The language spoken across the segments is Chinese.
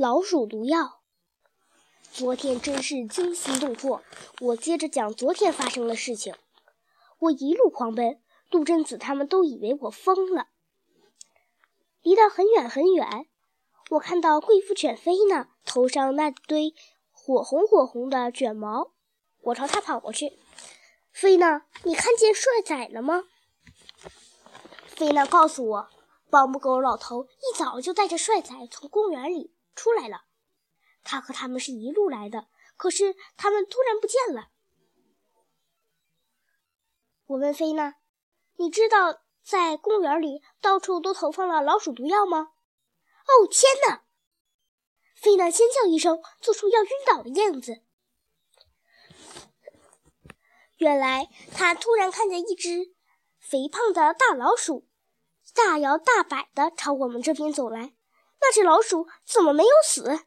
老鼠毒药。昨天真是惊心动魄。我接着讲昨天发生的事情。我一路狂奔，杜真子他们都以为我疯了。离得很远很远，我看到贵妇犬飞呢，头上那堆火红火红的卷毛。我朝它跑过去。飞呢？你看见帅仔了吗？飞呢告诉我，保姆狗老头一早就带着帅仔从公园里出来了。他和他们是一路来的，可是他们突然不见了。我问菲娜，你知道在公园里到处都投放了老鼠毒药吗？哦天哪！菲娜尖叫一声，做出要晕倒的样子。原来他突然看见一只肥胖的大老鼠，大摇大摆地朝我们这边走来。这只老鼠怎么没有死？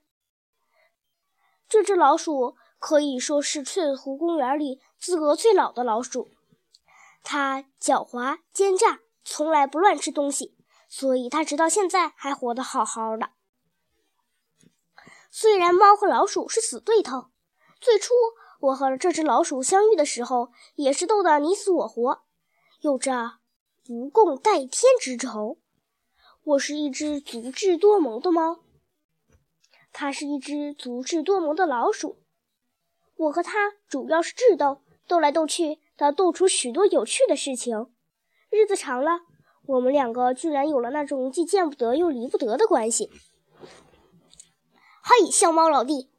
这只老鼠可以说是翠湖公园里资格最老的老鼠。它狡猾奸诈，从来不乱吃东西，所以它直到现在还活得好好的。虽然猫和老鼠是死对头，最初。我和这只老鼠相遇的时候，也是斗得你死我活，有着不共戴天之仇。我是一只足智多谋的猫，它是一只足智多谋的老鼠。我和它主要是智斗，斗来斗去，它斗出许多有趣的事情。日子长了，我们两个居然有了那种既见不得又离不得的关系。嘿，小猫老弟！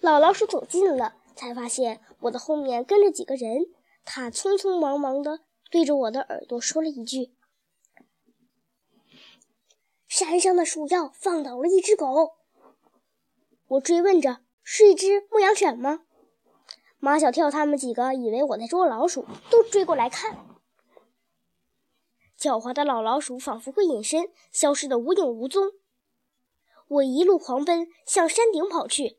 老老鼠走近了，才发现我的后面跟着几个人。他匆匆忙忙地对着我的耳朵说了一句：“山上的鼠药放倒了一只狗。”我追问着：“是一只牧羊犬吗？”马小跳他们几个以为我在捉老鼠，都追过来看。狡猾的老老鼠仿佛会隐身，消失得无影无踪。我一路狂奔，向山顶跑去。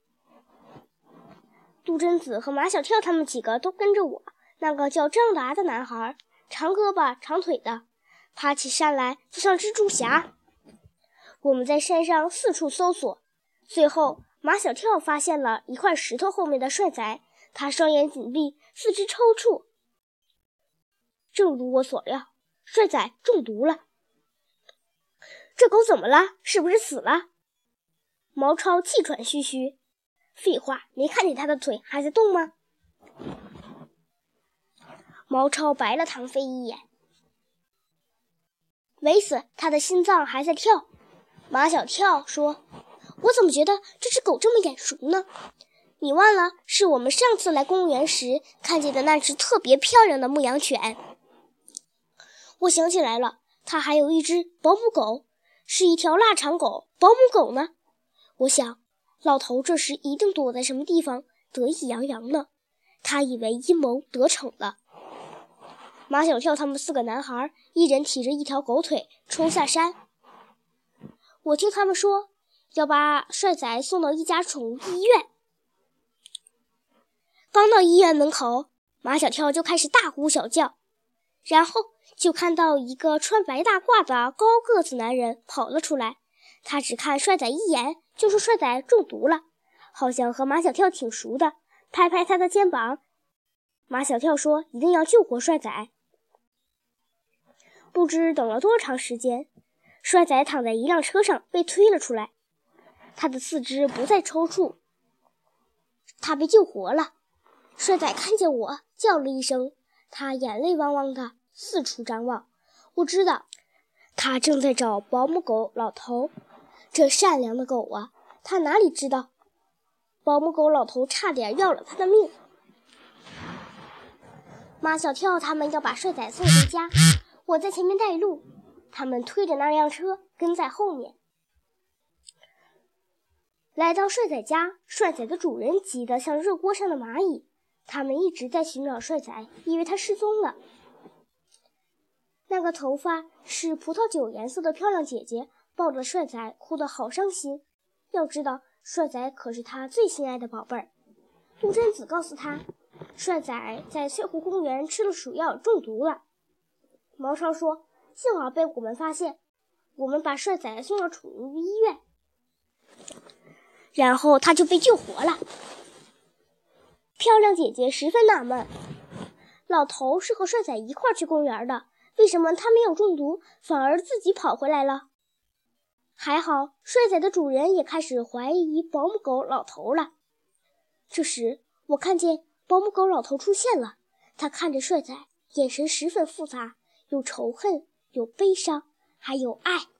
杜真子和马小跳他们几个都跟着我。那个叫张达的男孩，长胳膊长腿的，爬起山来就像蜘蛛侠。我们在山上四处搜索，最后马小跳发现了一块石头后面的帅仔，他双眼紧闭，四肢抽搐。正如我所料，帅仔中毒了。这狗怎么了？是不是死了？毛超气喘吁吁。废话，没看见他的腿还在动吗？毛超白了唐飞一眼，没死，他的心脏还在跳。马小跳说：“我怎么觉得这只狗这么眼熟呢？你忘了，是我们上次来公园时看见的那只特别漂亮的牧羊犬。”我想起来了，它还有一只保姆狗，是一条腊肠狗。保姆狗呢？我想。老头这时一定躲在什么地方，得意洋洋呢。他以为阴谋得逞了。马小跳他们四个男孩，一人提着一条狗腿冲下山。我听他们说要把帅仔送到一家宠物医院。刚到医院门口，马小跳就开始大呼小叫，然后就看到一个穿白大褂的高个子男人跑了出来。他只看帅仔一眼。就说帅仔中毒了，好像和马小跳挺熟的，拍拍他的肩膀。马小跳说：“一定要救活帅仔。”不知等了多长时间，帅仔躺在一辆车上被推了出来，他的四肢不再抽搐，他被救活了。帅仔看见我，叫了一声，他眼泪汪汪的四处张望。我知道，他正在找保姆狗老头。这善良的狗啊，他哪里知道，保姆狗老头差点要了他的命。马小跳他们要把帅仔送回家，我在前面带路，他们推着那辆车跟在后面。来到帅仔家，帅仔的主人急得像热锅上的蚂蚁，他们一直在寻找帅仔，以为他失踪了。那个头发是葡萄酒颜色的漂亮姐姐。抱着帅仔哭得好伤心，要知道帅仔可是他最心爱的宝贝儿。杜真子告诉他，帅仔在翠湖公园吃了鼠药中毒了。毛超说：“幸好被我们发现，我们把帅仔送到宠物医院。”然后他就被救活了。漂亮姐姐十分纳闷：老头是和帅仔一块去公园的，为什么他没有中毒，反而自己跑回来了？还好，帅仔的主人也开始怀疑保姆狗老头了。这时，我看见保姆狗老头出现了，他看着帅仔，眼神十分复杂，有仇恨，有悲伤，还有爱。